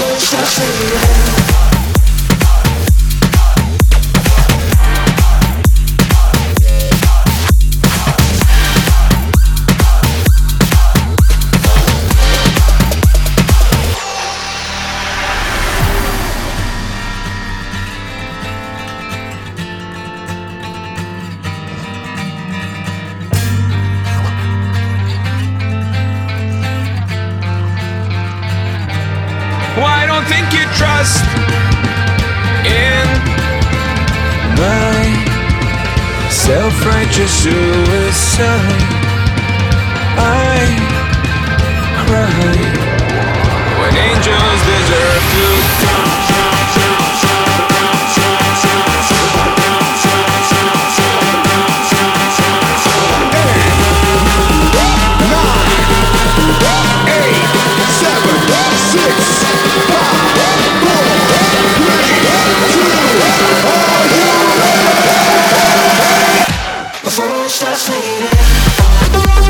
torture don't think you trust in my self righteous suicide. It starts fading